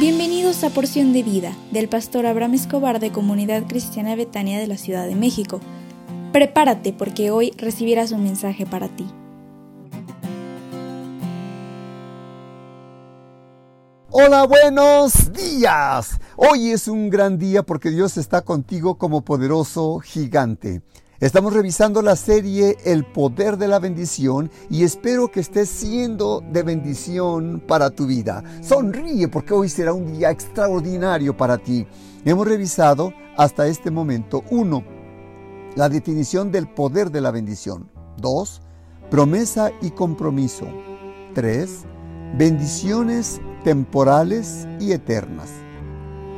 Bienvenidos a Porción de Vida del pastor Abraham Escobar de Comunidad Cristiana Betania de la Ciudad de México. Prepárate porque hoy recibirás un mensaje para ti. Hola, buenos días. Hoy es un gran día porque Dios está contigo como poderoso gigante. Estamos revisando la serie El poder de la bendición y espero que estés siendo de bendición para tu vida. Sonríe porque hoy será un día extraordinario para ti. Hemos revisado hasta este momento 1. La definición del poder de la bendición. 2. Promesa y compromiso. 3. Bendiciones temporales y eternas.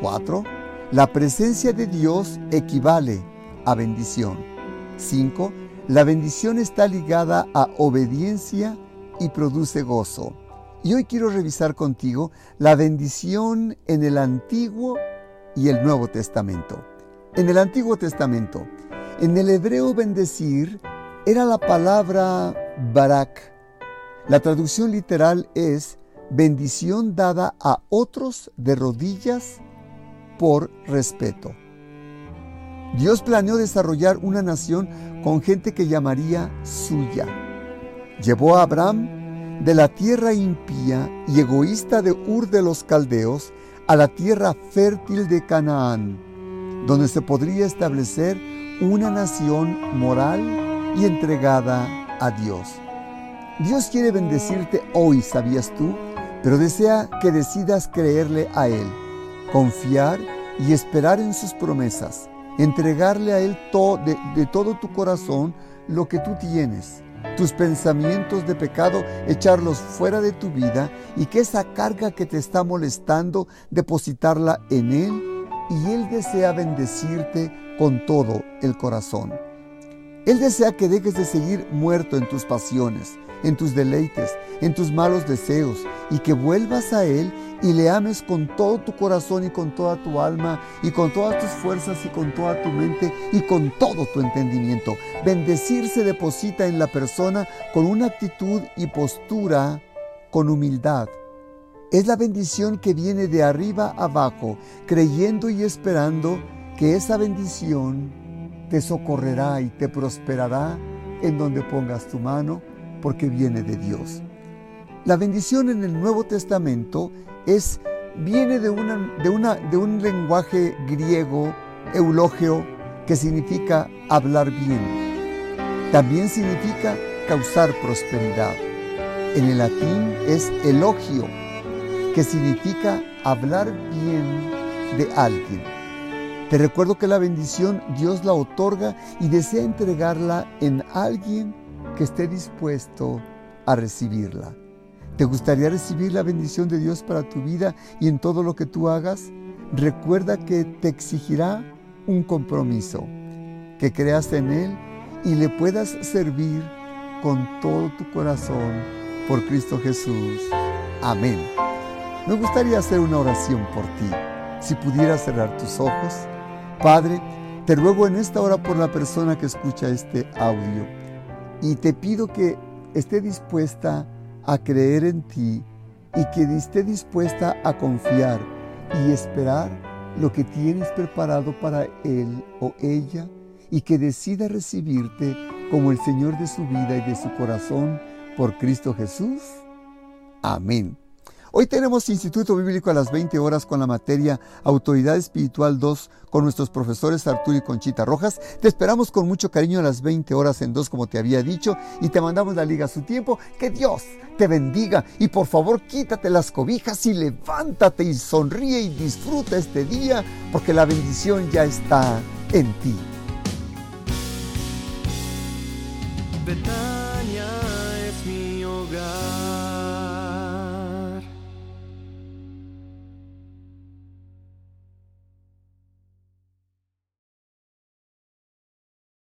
4. La presencia de Dios equivale a bendición. 5. La bendición está ligada a obediencia y produce gozo. Y hoy quiero revisar contigo la bendición en el Antiguo y el Nuevo Testamento. En el Antiguo Testamento, en el hebreo bendecir era la palabra barak. La traducción literal es bendición dada a otros de rodillas por respeto. Dios planeó desarrollar una nación con gente que llamaría suya. Llevó a Abraham de la tierra impía y egoísta de Ur de los Caldeos a la tierra fértil de Canaán, donde se podría establecer una nación moral y entregada a Dios. Dios quiere bendecirte hoy, ¿sabías tú? Pero desea que decidas creerle a Él, confiar y esperar en sus promesas entregarle a Él de, de todo tu corazón lo que tú tienes, tus pensamientos de pecado, echarlos fuera de tu vida y que esa carga que te está molestando, depositarla en Él y Él desea bendecirte con todo el corazón. Él desea que dejes de seguir muerto en tus pasiones, en tus deleites, en tus malos deseos y que vuelvas a Él y le ames con todo tu corazón y con toda tu alma y con todas tus fuerzas y con toda tu mente y con todo tu entendimiento. Bendecir se deposita en la persona con una actitud y postura con humildad. Es la bendición que viene de arriba abajo, creyendo y esperando que esa bendición te socorrerá y te prosperará en donde pongas tu mano, porque viene de Dios. La bendición en el Nuevo Testamento es, viene de, de, una, de un lenguaje griego, eulogio, que significa hablar bien. También significa causar prosperidad. En el latín es elogio, que significa hablar bien de alguien. Te recuerdo que la bendición Dios la otorga y desea entregarla en alguien que esté dispuesto a recibirla. ¿Te gustaría recibir la bendición de Dios para tu vida y en todo lo que tú hagas? Recuerda que te exigirá un compromiso, que creas en Él y le puedas servir con todo tu corazón por Cristo Jesús. Amén. Me gustaría hacer una oración por ti. Si pudieras cerrar tus ojos. Padre, te ruego en esta hora por la persona que escucha este audio y te pido que esté dispuesta a creer en ti y que esté dispuesta a confiar y esperar lo que tienes preparado para él o ella y que decida recibirte como el Señor de su vida y de su corazón por Cristo Jesús. Amén. Hoy tenemos Instituto Bíblico a las 20 horas con la materia Autoridad Espiritual 2 con nuestros profesores Arturo y Conchita Rojas. Te esperamos con mucho cariño a las 20 horas en 2 como te había dicho y te mandamos la liga a su tiempo. Que Dios te bendiga y por favor quítate las cobijas y levántate y sonríe y disfruta este día porque la bendición ya está en ti.